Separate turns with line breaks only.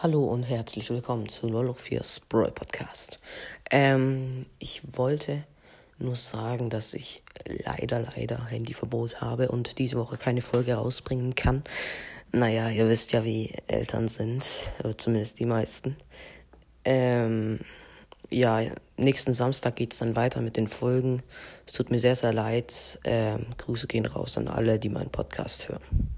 Hallo und herzlich willkommen zu Lolloch 4 Sprawl Podcast. Ähm, ich wollte nur sagen, dass ich leider, leider Handyverbot habe und diese Woche keine Folge rausbringen kann. Naja, ihr wisst ja, wie Eltern sind, zumindest die meisten. Ähm, ja, nächsten Samstag geht es dann weiter mit den Folgen. Es tut mir sehr, sehr leid. Ähm, Grüße gehen raus an alle, die meinen Podcast hören.